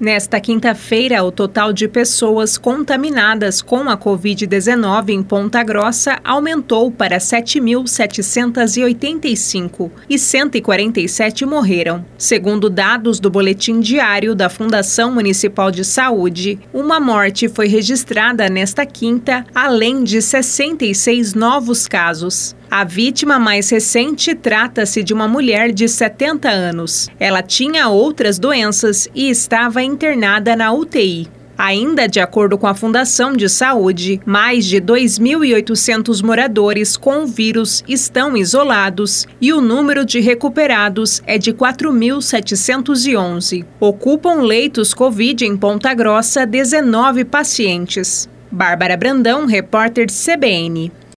Nesta quinta-feira, o total de pessoas contaminadas com a Covid-19 em Ponta Grossa aumentou para 7.785 e 147 morreram. Segundo dados do Boletim Diário da Fundação Municipal de Saúde, uma morte foi registrada nesta quinta, além de 66 novos casos. A vítima mais recente trata-se de uma mulher de 70 anos. Ela tinha outras doenças e estava internada na UTI. Ainda de acordo com a Fundação de Saúde, mais de 2.800 moradores com o vírus estão isolados e o número de recuperados é de 4.711. Ocupam leitos Covid em Ponta Grossa 19 pacientes. Bárbara Brandão, repórter CBN.